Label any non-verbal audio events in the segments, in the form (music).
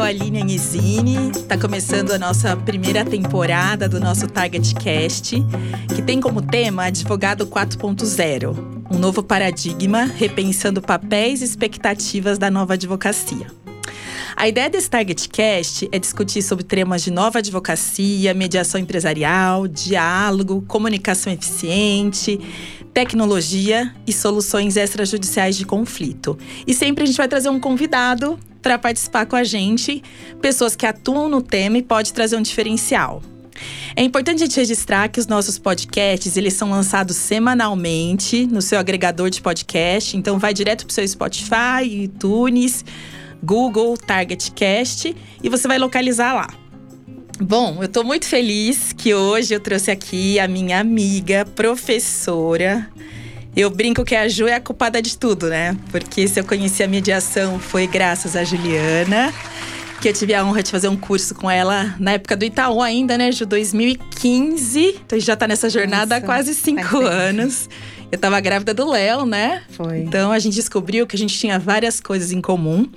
sou a Aline Anizini. Está começando a nossa primeira temporada do nosso Target Cast, que tem como tema Advogado 4.0, um novo paradigma repensando papéis e expectativas da nova advocacia. A ideia desse Target Cast é discutir sobre temas de nova advocacia, mediação empresarial, diálogo, comunicação eficiente, tecnologia e soluções extrajudiciais de conflito. E sempre a gente vai trazer um convidado para participar com a gente, pessoas que atuam no tema e pode trazer um diferencial. É importante a gente registrar que os nossos podcasts, eles são lançados semanalmente no seu agregador de podcast, então vai direto para o seu Spotify, iTunes, Google, TargetCast e você vai localizar lá. Bom, eu estou muito feliz que hoje eu trouxe aqui a minha amiga, professora. Eu brinco que a Ju é a culpada de tudo, né? Porque se eu conheci a mediação foi graças a Juliana, que eu tive a honra de fazer um curso com ela na época do Itaú ainda, né, Ju? 2015. Então a gente já está nessa jornada Nossa, há quase cinco anos. Eu tava grávida do Léo, né? Foi. Então a gente descobriu que a gente tinha várias coisas em comum.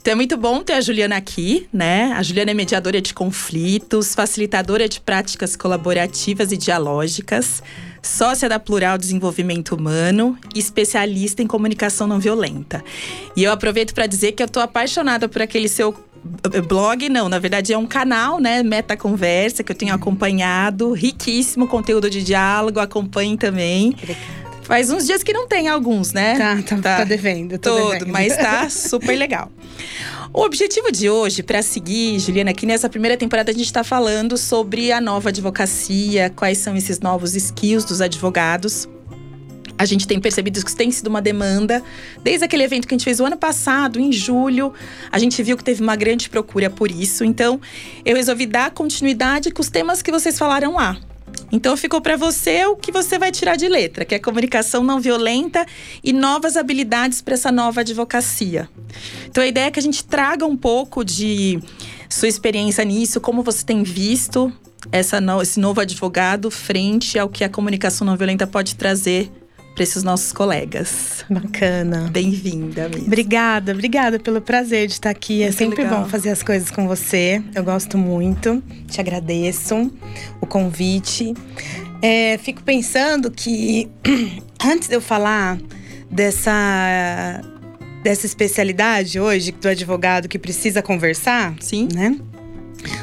Então é muito bom ter a Juliana aqui, né? A Juliana é mediadora de conflitos, facilitadora de práticas colaborativas e dialógicas, sócia da Plural Desenvolvimento Humano e especialista em comunicação não violenta. E eu aproveito para dizer que eu tô apaixonada por aquele seu blog, não, na verdade é um canal, né? Meta Conversa, que eu tenho acompanhado. Riquíssimo conteúdo de diálogo, acompanhe também. Faz uns dias que não tem alguns, né? Tá, tá, tá, tá devendo. Todo, devendo. mas tá (laughs) super legal. O objetivo de hoje, para seguir, Juliana, aqui nessa primeira temporada a gente está falando sobre a nova advocacia, quais são esses novos skills dos advogados. A gente tem percebido que tem sido uma demanda. Desde aquele evento que a gente fez o ano passado, em julho, a gente viu que teve uma grande procura por isso. Então, eu resolvi dar continuidade com os temas que vocês falaram lá. Então ficou para você o que você vai tirar de letra, que é comunicação não violenta e novas habilidades para essa nova advocacia. Então a ideia é que a gente traga um pouco de sua experiência nisso, como você tem visto essa no, esse novo advogado frente ao que a comunicação não violenta pode trazer para esses nossos colegas. Bacana. Bem-vinda, mesmo. Obrigada, obrigada pelo prazer de estar aqui. É muito é sempre legal. bom fazer as coisas com você. Eu gosto muito. Te agradeço o convite. É, fico pensando que (clears throat) antes de eu falar dessa dessa especialidade hoje do advogado que precisa conversar, sim, né?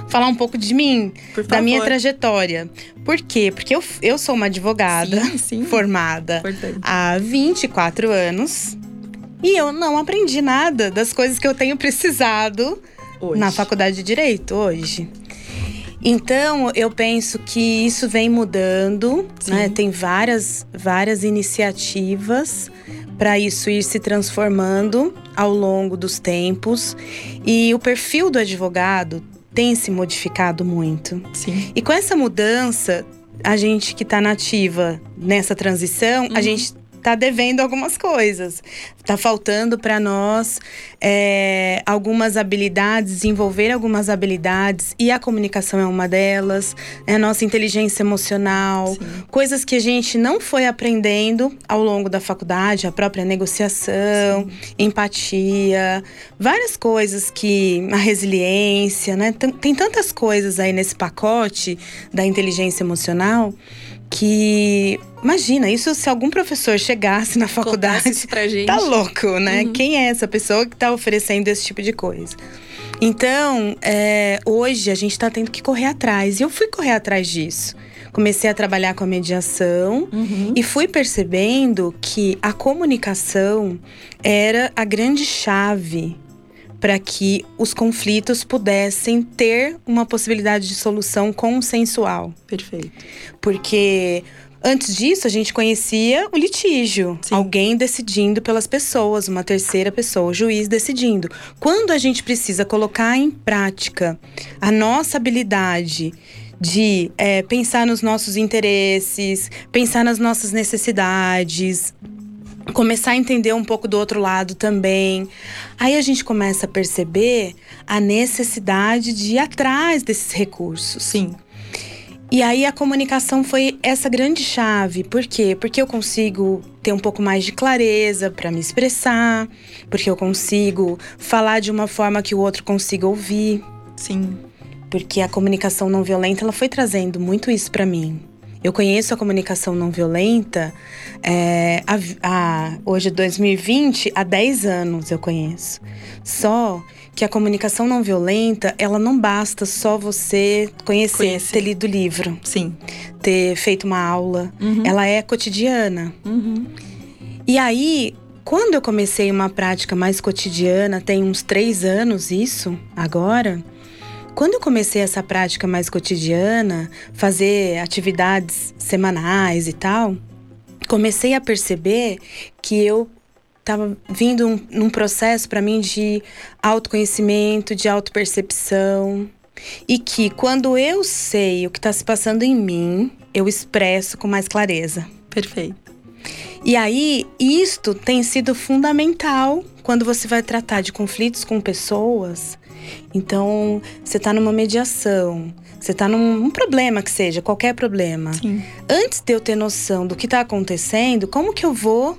Falar um pouco de mim, da minha trajetória. Por quê? Porque eu, eu sou uma advogada sim, sim. formada Importante. há 24 anos e eu não aprendi nada das coisas que eu tenho precisado hoje. na faculdade de Direito hoje. Então, eu penso que isso vem mudando, né? Tem várias, várias iniciativas para isso ir se transformando ao longo dos tempos. E o perfil do advogado tem se modificado muito. Sim. E com essa mudança, a gente que está nativa nessa transição, uhum. a gente tá devendo algumas coisas. Tá faltando para nós é, algumas habilidades, desenvolver algumas habilidades, e a comunicação é uma delas, é a nossa inteligência emocional, Sim. coisas que a gente não foi aprendendo ao longo da faculdade, a própria negociação, Sim. empatia, várias coisas que. a resiliência, né? Tem, tem tantas coisas aí nesse pacote da inteligência emocional que imagina, isso se algum professor chegasse na faculdade, isso pra (laughs) gente. tá louco, né? Uhum. Quem é essa pessoa que tá oferecendo esse tipo de coisa? Então, é, hoje a gente está tendo que correr atrás. E eu fui correr atrás disso. Comecei a trabalhar com a mediação uhum. e fui percebendo que a comunicação era a grande chave para que os conflitos pudessem ter uma possibilidade de solução consensual. Perfeito. Porque Antes disso, a gente conhecia o litígio, Sim. alguém decidindo pelas pessoas, uma terceira pessoa, o juiz decidindo. Quando a gente precisa colocar em prática a nossa habilidade de é, pensar nos nossos interesses, pensar nas nossas necessidades, começar a entender um pouco do outro lado também. Aí a gente começa a perceber a necessidade de ir atrás desses recursos. Sim. E aí a comunicação foi essa grande chave. Por quê? Porque eu consigo ter um pouco mais de clareza para me expressar, porque eu consigo falar de uma forma que o outro consiga ouvir. Sim. Porque a comunicação não violenta ela foi trazendo muito isso para mim. Eu conheço a comunicação não violenta é, a, a, hoje, 2020, há 10 anos eu conheço. Só que a comunicação não violenta, ela não basta só você conhecer, ter lido o livro. Sim. Ter feito uma aula. Uhum. Ela é cotidiana. Uhum. E aí, quando eu comecei uma prática mais cotidiana, tem uns três anos isso, agora quando eu comecei essa prática mais cotidiana, fazer atividades semanais e tal, comecei a perceber que eu estava vindo um, num processo para mim de autoconhecimento, de autopercepção. E que quando eu sei o que está se passando em mim, eu expresso com mais clareza. Perfeito. E aí, isto tem sido fundamental quando você vai tratar de conflitos com pessoas então, você está numa mediação, você está num um problema que seja, qualquer problema. Sim. Antes de eu ter noção do que está acontecendo, como que eu vou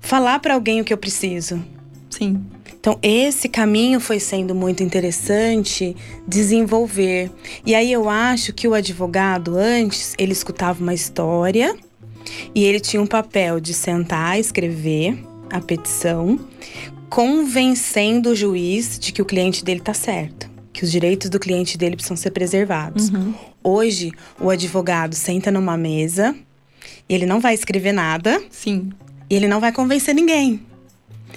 falar para alguém o que eu preciso? Sim. Então, esse caminho foi sendo muito interessante desenvolver. E aí eu acho que o advogado, antes, ele escutava uma história e ele tinha um papel de sentar, escrever a petição, convencendo o juiz de que o cliente dele está certo, que os direitos do cliente dele precisam ser preservados. Uhum. Hoje, o advogado senta numa mesa e ele não vai escrever nada. Sim. E ele não vai convencer ninguém.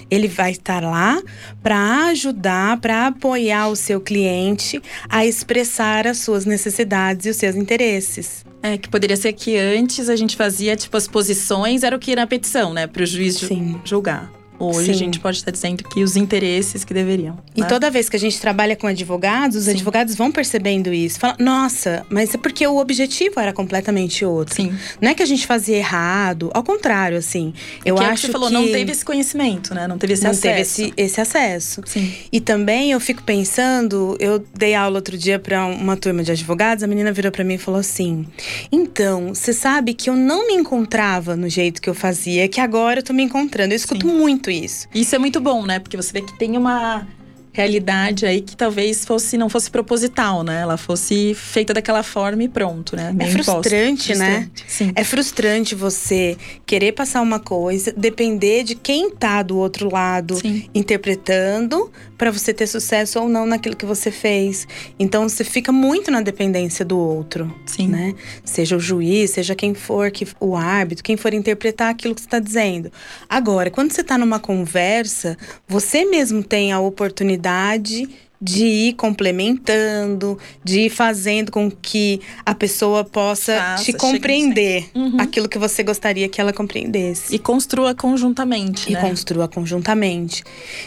Ele vai estar lá para ajudar, para apoiar o seu cliente a expressar as suas necessidades e os seus interesses. É, que poderia ser que antes a gente fazia, tipo, as posições era o que ia na petição, né? Para o juiz Sim. julgar. Hoje Sim. a gente pode estar dizendo que os interesses que deveriam. E né? toda vez que a gente trabalha com advogados, os Sim. advogados vão percebendo isso. Falam, nossa, mas é porque o objetivo era completamente outro. Sim. Não é que a gente fazia errado, ao contrário, assim. Eu que acho é que você falou, que não teve esse conhecimento, né? Não teve esse não acesso. Não teve esse, esse acesso. Sim. E também eu fico pensando, eu dei aula outro dia para uma turma de advogados, a menina virou para mim e falou assim: "Então, você sabe que eu não me encontrava no jeito que eu fazia, que agora eu tô me encontrando". Eu escuto Sim. muito isso. Isso é muito bom, né? Porque você vê que tem uma realidade aí que talvez fosse não fosse proposital, né? Ela fosse feita daquela forma e pronto, né? Meio é frustrante, né? Sim. É frustrante você querer passar uma coisa, depender de quem tá do outro lado Sim. interpretando para você ter sucesso ou não naquilo que você fez. Então você fica muito na dependência do outro, Sim. né? Seja o juiz, seja quem for, que o árbitro, quem for interpretar aquilo que você está dizendo. Agora, quando você está numa conversa, você mesmo tem a oportunidade oportunidade de ir complementando, de ir fazendo com que a pessoa possa Faça, te compreender uhum. aquilo que você gostaria que ela compreendesse. E construa conjuntamente, e né? E construa conjuntamente.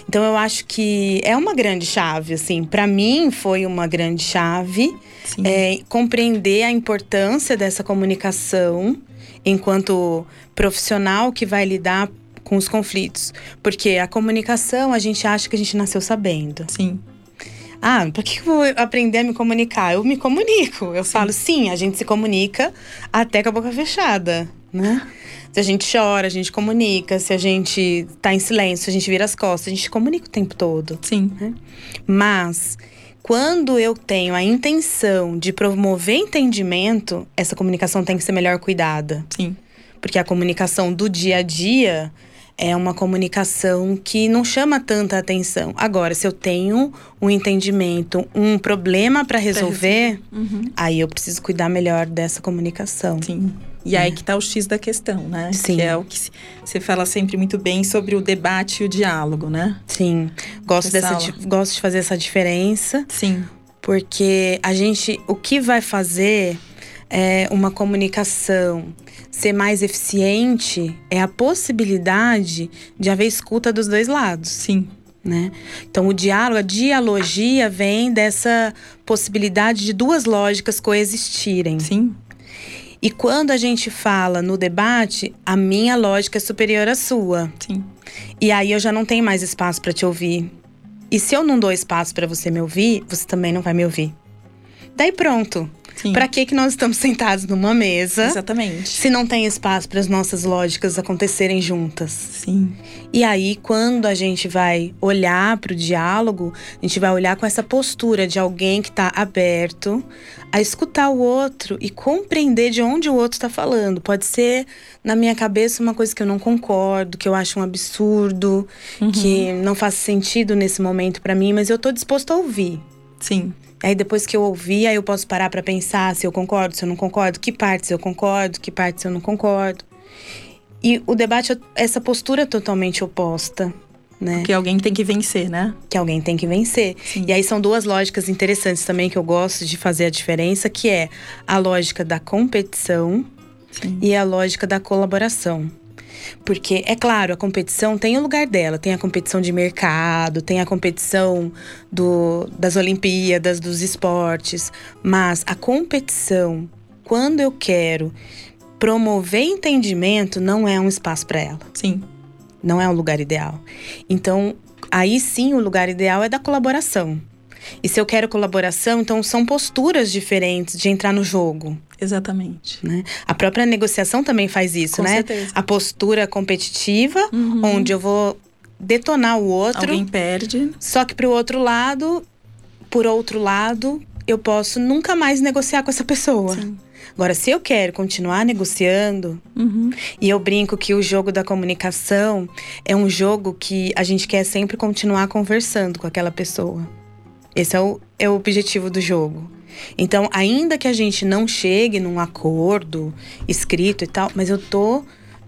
Então eu acho que é uma grande chave, assim. Para mim foi uma grande chave é, compreender a importância dessa comunicação enquanto profissional que vai lidar com os conflitos. Porque a comunicação, a gente acha que a gente nasceu sabendo. Sim. Ah, por que eu vou aprender a me comunicar? Eu me comunico. Eu sim. falo, sim, a gente se comunica até com a boca fechada, né? Se a gente chora, a gente comunica. Se a gente tá em silêncio, a gente vira as costas. A gente comunica o tempo todo. Sim. Né? Mas, quando eu tenho a intenção de promover entendimento, essa comunicação tem que ser melhor cuidada. Sim. Porque a comunicação do dia a dia é uma comunicação que não chama tanta atenção. Agora, se eu tenho um entendimento, um problema para resolver, uhum. aí eu preciso cuidar melhor dessa comunicação. Sim. E aí que está o X da questão, né? Sim. Que é o que você fala sempre muito bem sobre o debate e o diálogo, né? Sim. Gosto, dessa, gosto de fazer essa diferença. Sim. Porque a gente, o que vai fazer é uma comunicação ser mais eficiente é a possibilidade de haver escuta dos dois lados. Sim. Né? Então, o diálogo, a dialogia vem dessa possibilidade de duas lógicas coexistirem. Sim. E quando a gente fala no debate, a minha lógica é superior à sua. Sim. E aí eu já não tenho mais espaço para te ouvir. E se eu não dou espaço para você me ouvir, você também não vai me ouvir. Daí pronto. Para que que nós estamos sentados numa mesa? Exatamente. Se não tem espaço para as nossas lógicas acontecerem juntas. Sim. E aí, quando a gente vai olhar para o diálogo, a gente vai olhar com essa postura de alguém que está aberto a escutar o outro e compreender de onde o outro está falando. Pode ser na minha cabeça uma coisa que eu não concordo, que eu acho um absurdo, uhum. que não faz sentido nesse momento para mim, mas eu estou disposto a ouvir. Sim. Aí depois que eu ouvir, aí eu posso parar para pensar se eu concordo, se eu não concordo, que partes eu concordo, que partes eu não concordo. E o debate é essa postura totalmente oposta. Né? Que alguém tem que vencer, né? Que alguém tem que vencer. Sim. E aí são duas lógicas interessantes também que eu gosto de fazer a diferença, que é a lógica da competição Sim. e a lógica da colaboração. Porque, é claro, a competição tem o lugar dela. Tem a competição de mercado, tem a competição do, das Olimpíadas, dos esportes. Mas a competição, quando eu quero promover entendimento, não é um espaço para ela. Sim. Não é um lugar ideal. Então, aí sim, o lugar ideal é da colaboração. E se eu quero colaboração, então são posturas diferentes de entrar no jogo. Exatamente. Né? A própria negociação também faz isso, Com né? Certeza. A postura competitiva, uhum. onde eu vou detonar o outro. Alguém perde. Só que para o outro lado, por outro lado, eu posso nunca mais negociar com essa pessoa. Sim. Agora, se eu quero continuar negociando, uhum. e eu brinco que o jogo da comunicação é um jogo que a gente quer sempre continuar conversando com aquela pessoa. Esse é o, é o objetivo do jogo. Então, ainda que a gente não chegue num acordo escrito e tal, mas eu tô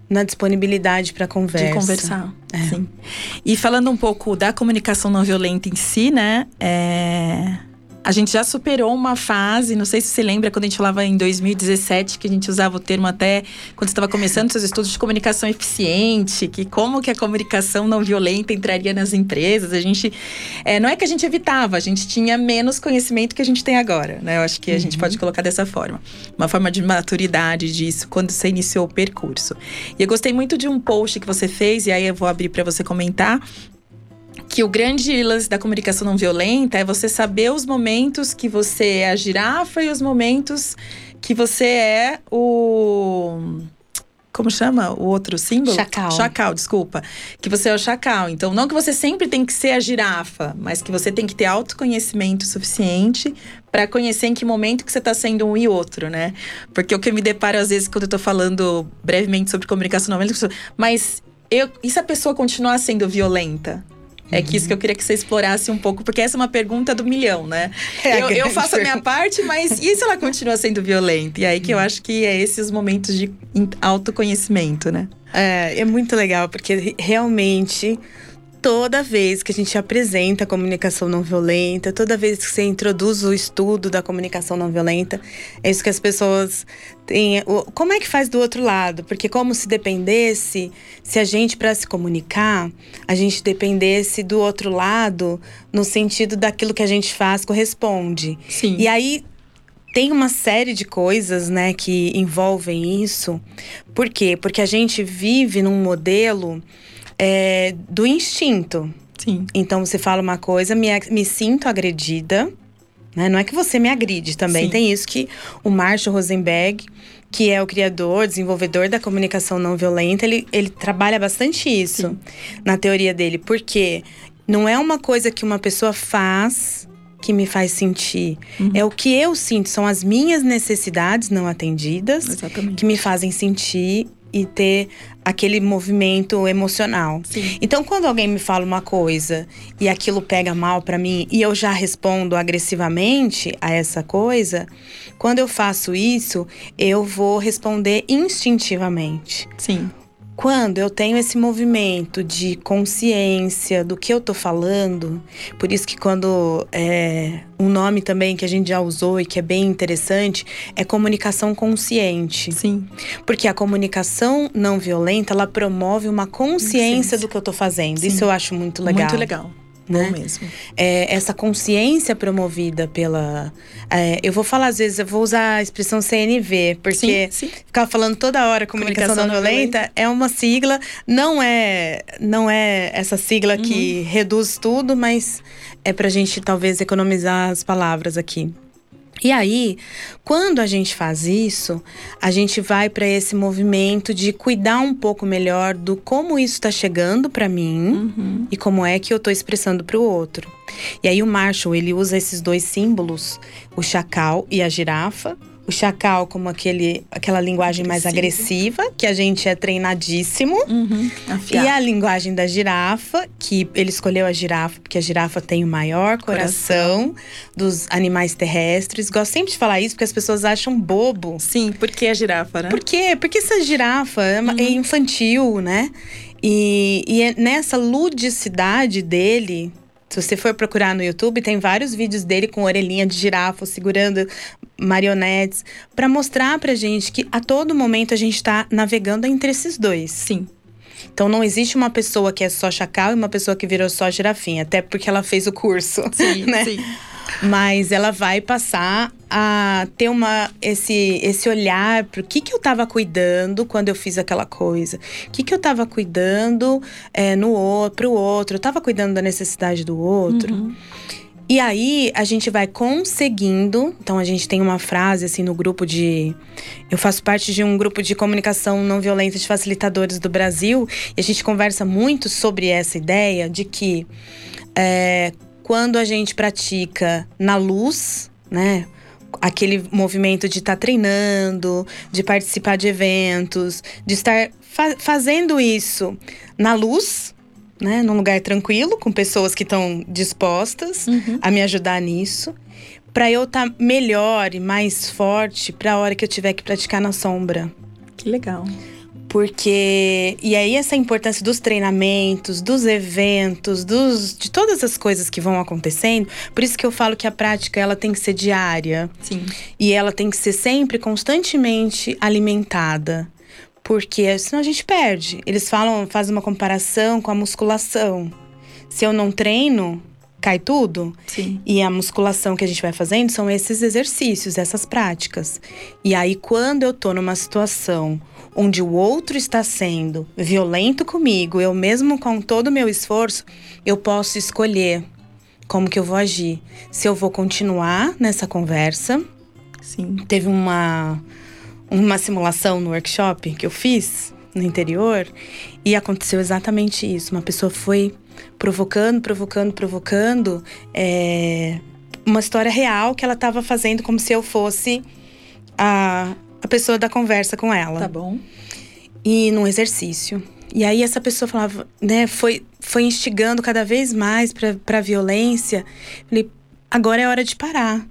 na disponibilidade para conversa. De conversar, é. sim. E falando um pouco da comunicação não violenta em si, né? É a gente já superou uma fase, não sei se você lembra quando a gente falava em 2017 que a gente usava o termo até quando estava começando seus estudos de comunicação eficiente, que como que a comunicação não violenta entraria nas empresas. A gente é, não é que a gente evitava, a gente tinha menos conhecimento que a gente tem agora, né? Eu acho que a uhum. gente pode colocar dessa forma, uma forma de maturidade disso quando você iniciou o percurso. E eu gostei muito de um post que você fez e aí eu vou abrir para você comentar que o grande lance da comunicação não violenta é você saber os momentos que você é a girafa e os momentos que você é o como chama o outro símbolo? Chacal. Chacal, desculpa. Que você é o chacal. Então, não que você sempre tem que ser a girafa, mas que você tem que ter autoconhecimento suficiente para conhecer em que momento que você está sendo um e outro, né? Porque o que eu me deparo às vezes quando eu tô falando brevemente sobre comunicação não violenta, mas eu, e se a pessoa continuar sendo violenta? É que isso que eu queria que você explorasse um pouco, porque essa é uma pergunta do milhão, né? É eu, eu, faço a minha parte, mas e se ela continua sendo violenta? E aí que eu acho que é esses momentos de autoconhecimento, né? É, é muito legal, porque realmente toda vez que a gente apresenta a comunicação não violenta, toda vez que você introduz o estudo da comunicação não violenta, é isso que as pessoas têm. Como é que faz do outro lado? Porque como se dependesse, se a gente para se comunicar, a gente dependesse do outro lado no sentido daquilo que a gente faz corresponde. Sim. E aí tem uma série de coisas, né, que envolvem isso. Por quê? Porque a gente vive num modelo é, do instinto. Sim. Então você fala uma coisa, me, me sinto agredida. Né? Não é que você me agride também. Sim. Tem isso que o Marshall Rosenberg, que é o criador, desenvolvedor da comunicação não violenta, ele, ele trabalha bastante isso Sim. na teoria dele. Porque não é uma coisa que uma pessoa faz que me faz sentir. Uhum. É o que eu sinto, são as minhas necessidades não atendidas Exatamente. que me fazem sentir e ter aquele movimento emocional. Sim. Então, quando alguém me fala uma coisa e aquilo pega mal para mim e eu já respondo agressivamente a essa coisa, quando eu faço isso, eu vou responder instintivamente. Sim. Quando eu tenho esse movimento de consciência do que eu tô falando, por isso que quando é, um nome também que a gente já usou e que é bem interessante é comunicação consciente. Sim. Porque a comunicação não violenta, ela promove uma consciência do que eu tô fazendo. Sim. Isso eu acho muito legal. Muito legal né? mesmo. É, essa consciência promovida pela. É, eu vou falar às vezes, eu vou usar a expressão CNV, porque sim, sim. ficar falando toda hora comunicação, comunicação não violenta, violenta é uma sigla, não é, não é essa sigla uhum. que reduz tudo, mas é pra gente talvez economizar as palavras aqui. E aí, quando a gente faz isso, a gente vai para esse movimento de cuidar um pouco melhor do como isso está chegando para mim uhum. e como é que eu estou expressando para o outro. E aí o Marshall, ele usa esses dois símbolos, o chacal e a girafa, o chacal como aquele, aquela linguagem mais agressiva, que a gente é treinadíssimo. Uhum, e a linguagem da girafa, que ele escolheu a girafa, porque a girafa tem o maior coração, coração. dos animais terrestres. Gosto sempre de falar isso, porque as pessoas acham bobo. Sim, porque a girafa, né? Por quê? Porque essa girafa é, uhum. é infantil, né? E, e é nessa ludicidade dele, se você for procurar no YouTube, tem vários vídeos dele com orelhinha de girafa, segurando marionetes, para mostrar pra gente que a todo momento a gente tá navegando entre esses dois. Sim. Então não existe uma pessoa que é só chacal e uma pessoa que virou só girafinha, até porque ela fez o curso. Sim, (laughs) né? sim. Mas ela vai passar a ter uma, esse, esse olhar para o que, que eu estava cuidando quando eu fiz aquela coisa. O que, que eu estava cuidando é, no para o outro. Eu estava cuidando da necessidade do outro. Uhum. E aí a gente vai conseguindo. Então a gente tem uma frase assim no grupo de. Eu faço parte de um grupo de comunicação não violenta de facilitadores do Brasil e a gente conversa muito sobre essa ideia de que é, quando a gente pratica na luz, né? Aquele movimento de estar tá treinando, de participar de eventos, de estar fa fazendo isso na luz, né? Num lugar tranquilo, com pessoas que estão dispostas uhum. a me ajudar nisso. para eu estar tá melhor e mais forte para a hora que eu tiver que praticar na sombra. Que legal. Porque. E aí, essa importância dos treinamentos, dos eventos, dos, de todas as coisas que vão acontecendo. Por isso que eu falo que a prática ela tem que ser diária. Sim. E ela tem que ser sempre constantemente alimentada. Porque senão a gente perde. Eles falam, fazem uma comparação com a musculação. Se eu não treino, cai tudo. Sim. E a musculação que a gente vai fazendo são esses exercícios, essas práticas. E aí, quando eu tô numa situação onde o outro está sendo violento comigo, eu mesmo com todo o meu esforço, eu posso escolher como que eu vou agir. Se eu vou continuar nessa conversa. Sim. Teve uma, uma simulação no workshop que eu fiz no interior e aconteceu exatamente isso. Uma pessoa foi provocando, provocando, provocando. É, uma história real que ela estava fazendo como se eu fosse a, a pessoa da conversa com ela. Tá bom. E num exercício. E aí essa pessoa falava, né, foi, foi instigando cada vez mais para a violência. Falei, agora é hora de parar.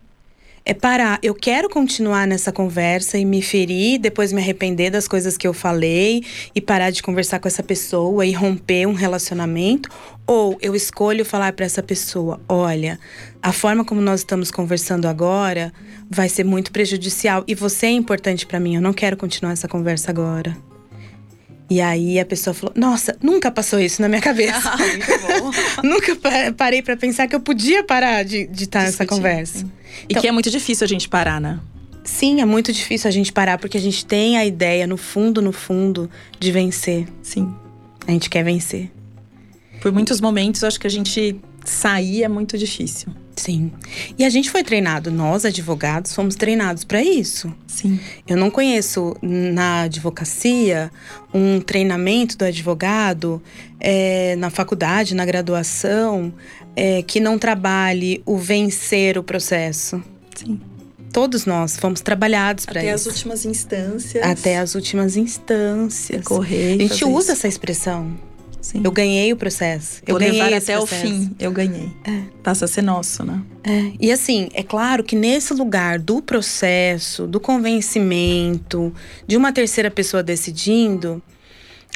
É parar. Eu quero continuar nessa conversa e me ferir, depois me arrepender das coisas que eu falei e parar de conversar com essa pessoa e romper um relacionamento. Ou eu escolho falar para essa pessoa: olha, a forma como nós estamos conversando agora vai ser muito prejudicial e você é importante para mim. Eu não quero continuar essa conversa agora. E aí a pessoa falou: Nossa, nunca passou isso na minha cabeça. (laughs) Ah, (laughs) nunca parei para pensar que eu podia parar de, de estar nessa conversa. Sim. Então, e que é muito difícil a gente parar, né? Sim, é muito difícil a gente parar, porque a gente tem a ideia, no fundo, no fundo, de vencer. Sim. A gente quer vencer. Por muitos momentos, acho que a gente sair é muito difícil. Sim. E a gente foi treinado, nós advogados fomos treinados para isso. Sim. Eu não conheço na advocacia um treinamento do advogado é, na faculdade, na graduação, é, que não trabalhe o vencer o processo. Sim. Todos nós fomos trabalhados para isso. Até as últimas instâncias. Até as últimas instâncias. Correr. A gente usa isso. essa expressão. Sim. Eu ganhei o processo. Vou eu ganhei levar até processo. o fim. Eu ganhei. É. Passa a ser nosso, né? É. E assim, é claro que nesse lugar do processo, do convencimento, de uma terceira pessoa decidindo,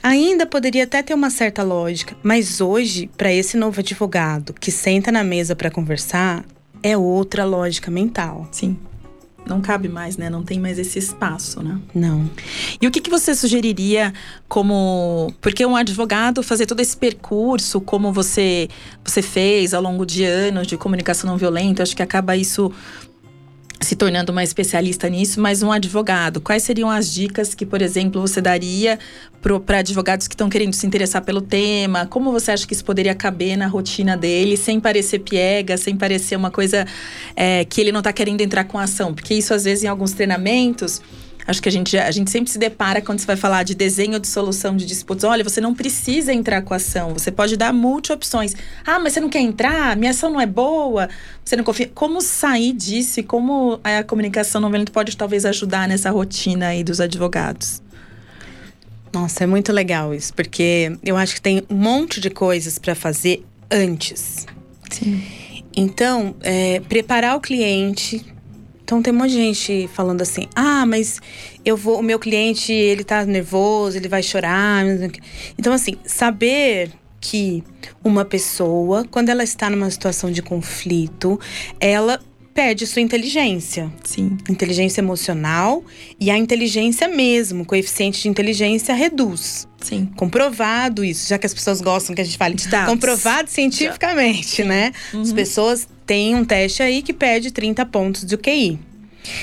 ainda poderia até ter uma certa lógica. Mas hoje, para esse novo advogado que senta na mesa para conversar, é outra lógica mental. Sim. Não cabe mais, né? Não tem mais esse espaço, né? Não. E o que, que você sugeriria como. Porque um advogado fazer todo esse percurso, como você, você fez ao longo de anos de comunicação não violenta, acho que acaba isso se tornando uma especialista nisso, mas um advogado. Quais seriam as dicas que, por exemplo, você daria para advogados que estão querendo se interessar pelo tema? Como você acha que isso poderia caber na rotina dele, sem parecer piega, sem parecer uma coisa é, que ele não está querendo entrar com ação? Porque isso, às vezes, em alguns treinamentos Acho que a gente, a gente sempre se depara quando você vai falar de desenho de solução de disputas. Olha, você não precisa entrar com a ação. Você pode dar multi-opções. Ah, mas você não quer entrar? Minha ação não é boa? Você não confia? Como sair disso e como a comunicação não violenta pode talvez ajudar nessa rotina aí dos advogados? Nossa, é muito legal isso, porque eu acho que tem um monte de coisas para fazer antes. Sim. Então, é, preparar o cliente então tem uma gente falando assim: "Ah, mas eu vou, o meu cliente, ele tá nervoso, ele vai chorar". Então assim, saber que uma pessoa, quando ela está numa situação de conflito, ela perde sua inteligência. Sim. Inteligência emocional e a inteligência mesmo, coeficiente de inteligência reduz. Sim. Comprovado isso, já que as pessoas gostam que a gente fale. Comprovado cientificamente, né? Uhum. As pessoas têm um teste aí que pede 30 pontos de QI.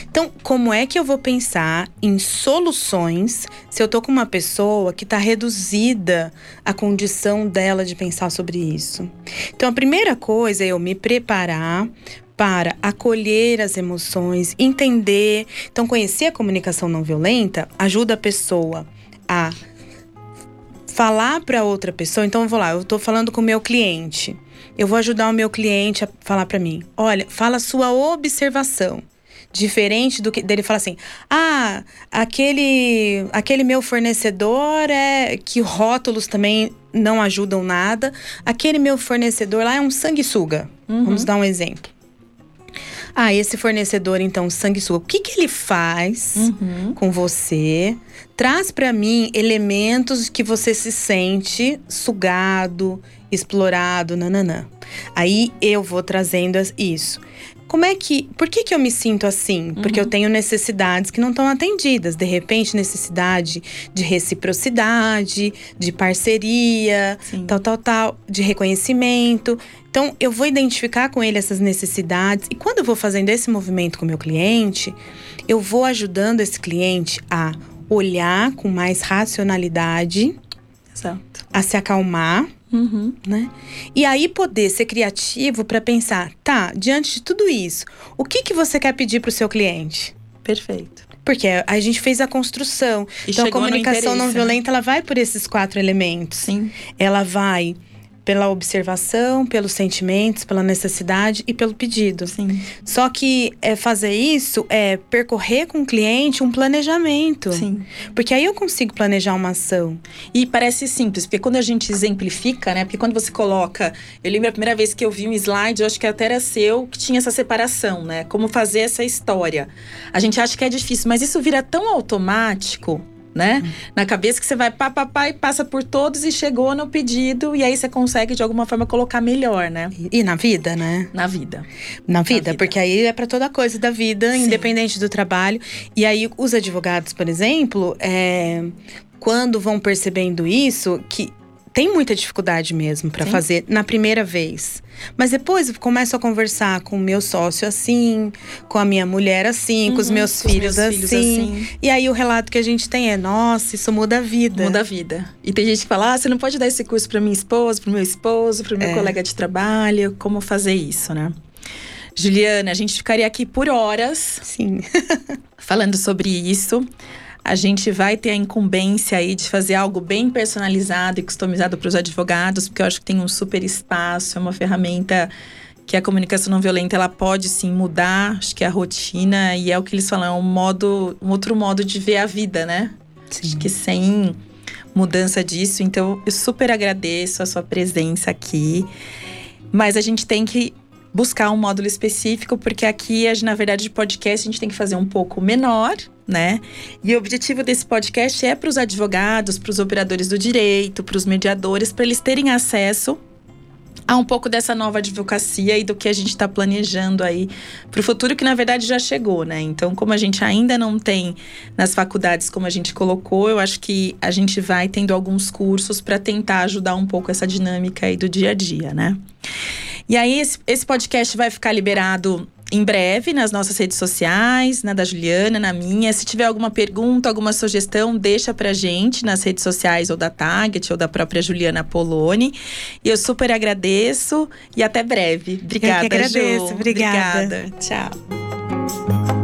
Então, como é que eu vou pensar em soluções se eu tô com uma pessoa que está reduzida a condição dela de pensar sobre isso? Então, a primeira coisa é eu me preparar para acolher as emoções, entender. Então, conhecer a comunicação não violenta ajuda a pessoa a falar para outra pessoa. Então, eu vou lá, eu estou falando com o meu cliente. Eu vou ajudar o meu cliente a falar para mim: olha, fala sua observação. Diferente do que dele falar assim: "Ah, aquele aquele meu fornecedor é que rótulos também não ajudam nada. Aquele meu fornecedor lá é um sanguessuga". Uhum. Vamos dar um exemplo. Ah, esse fornecedor, então, sanguessuga, o que, que ele faz uhum. com você? Traz para mim elementos que você se sente sugado, explorado, nananã. Aí eu vou trazendo isso. Como é que. Por que, que eu me sinto assim? Porque uhum. eu tenho necessidades que não estão atendidas. De repente, necessidade de reciprocidade, de parceria, Sim. tal, tal, tal, de reconhecimento. Então, eu vou identificar com ele essas necessidades. E quando eu vou fazendo esse movimento com o meu cliente, eu vou ajudando esse cliente a olhar com mais racionalidade, Exato. a se acalmar Uhum. Né? E aí poder ser criativo para pensar, tá, diante de tudo isso, o que, que você quer pedir para o seu cliente? Perfeito. Porque a gente fez a construção. E então a comunicação não né? violenta, ela vai por esses quatro elementos. Sim. Ela vai pela observação, pelos sentimentos, pela necessidade e pelo pedido. Sim. Só que é fazer isso é percorrer com o cliente um planejamento. Sim. Porque aí eu consigo planejar uma ação. E parece simples, porque quando a gente exemplifica, né? Porque quando você coloca, eu lembro a primeira vez que eu vi um slide, eu acho que até era seu, que tinha essa separação, né? Como fazer essa história. A gente acha que é difícil, mas isso vira tão automático né? Uhum. Na cabeça que você vai pá, pá, pá, e passa por todos e chegou no pedido e aí você consegue de alguma forma colocar melhor, né? E, e na vida, né? Na vida. Na vida, na vida. porque aí é para toda coisa da vida, Sim. independente do trabalho. E aí os advogados, por exemplo, é, quando vão percebendo isso, que tem muita dificuldade mesmo para fazer na primeira vez. Mas depois eu começo a conversar com o meu sócio assim, com a minha mulher assim, uhum, com os meus, com filhos, meus assim. filhos, assim. E aí o relato que a gente tem é: nossa, isso muda a vida. Muda a vida. E tem gente que fala: ah, você não pode dar esse curso para minha esposa, para meu esposo, para meu é. colega de trabalho. Como fazer isso, né? Juliana, a gente ficaria aqui por horas. Sim. (laughs) falando sobre isso a gente vai ter a incumbência aí de fazer algo bem personalizado e customizado para os advogados, porque eu acho que tem um super espaço, é uma ferramenta que a comunicação não violenta ela pode sim mudar, acho que é a rotina e é o que eles falam, é um modo, um outro modo de ver a vida, né? Sim. Acho que sem mudança disso, então eu super agradeço a sua presença aqui. Mas a gente tem que buscar um módulo específico, porque aqui, na verdade, de podcast, a gente tem que fazer um pouco menor, né? E o objetivo desse podcast é para os advogados, para os operadores do direito, para os mediadores, para eles terem acesso a um pouco dessa nova advocacia e do que a gente está planejando aí para o futuro, que na verdade já chegou, né? Então, como a gente ainda não tem nas faculdades como a gente colocou, eu acho que a gente vai tendo alguns cursos para tentar ajudar um pouco essa dinâmica aí do dia a dia, né? E aí, esse, esse podcast vai ficar liberado em breve nas nossas redes sociais, na da Juliana, na minha. Se tiver alguma pergunta, alguma sugestão, deixa pra gente nas redes sociais ou da Target ou da própria Juliana Poloni. E eu super agradeço e até breve. Obrigada, eu que agradeço. Obrigada. obrigada. Tchau.